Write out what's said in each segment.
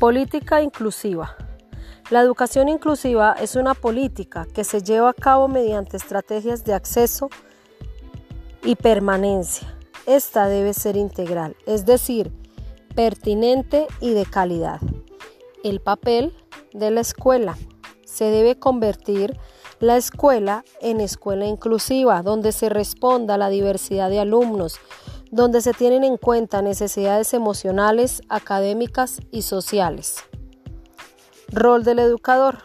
Política inclusiva. La educación inclusiva es una política que se lleva a cabo mediante estrategias de acceso y permanencia. Esta debe ser integral, es decir, pertinente y de calidad. El papel de la escuela. Se debe convertir la escuela en escuela inclusiva, donde se responda a la diversidad de alumnos, donde se tienen en cuenta necesidades emocionales, académicas y sociales. Rol del educador.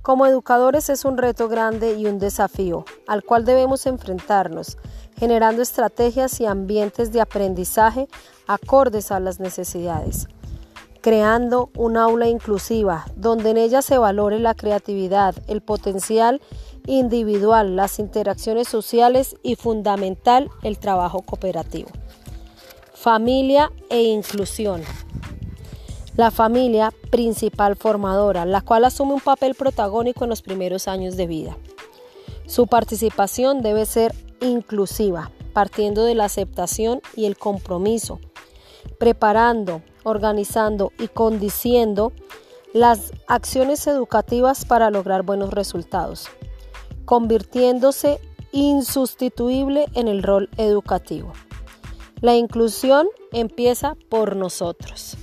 Como educadores es un reto grande y un desafío al cual debemos enfrentarnos, generando estrategias y ambientes de aprendizaje acordes a las necesidades, creando un aula inclusiva donde en ella se valore la creatividad, el potencial individual, las interacciones sociales y fundamental el trabajo cooperativo. Familia e inclusión. La familia principal formadora, la cual asume un papel protagónico en los primeros años de vida. Su participación debe ser inclusiva, partiendo de la aceptación y el compromiso, preparando, organizando y condiciendo las acciones educativas para lograr buenos resultados convirtiéndose insustituible en el rol educativo. La inclusión empieza por nosotros.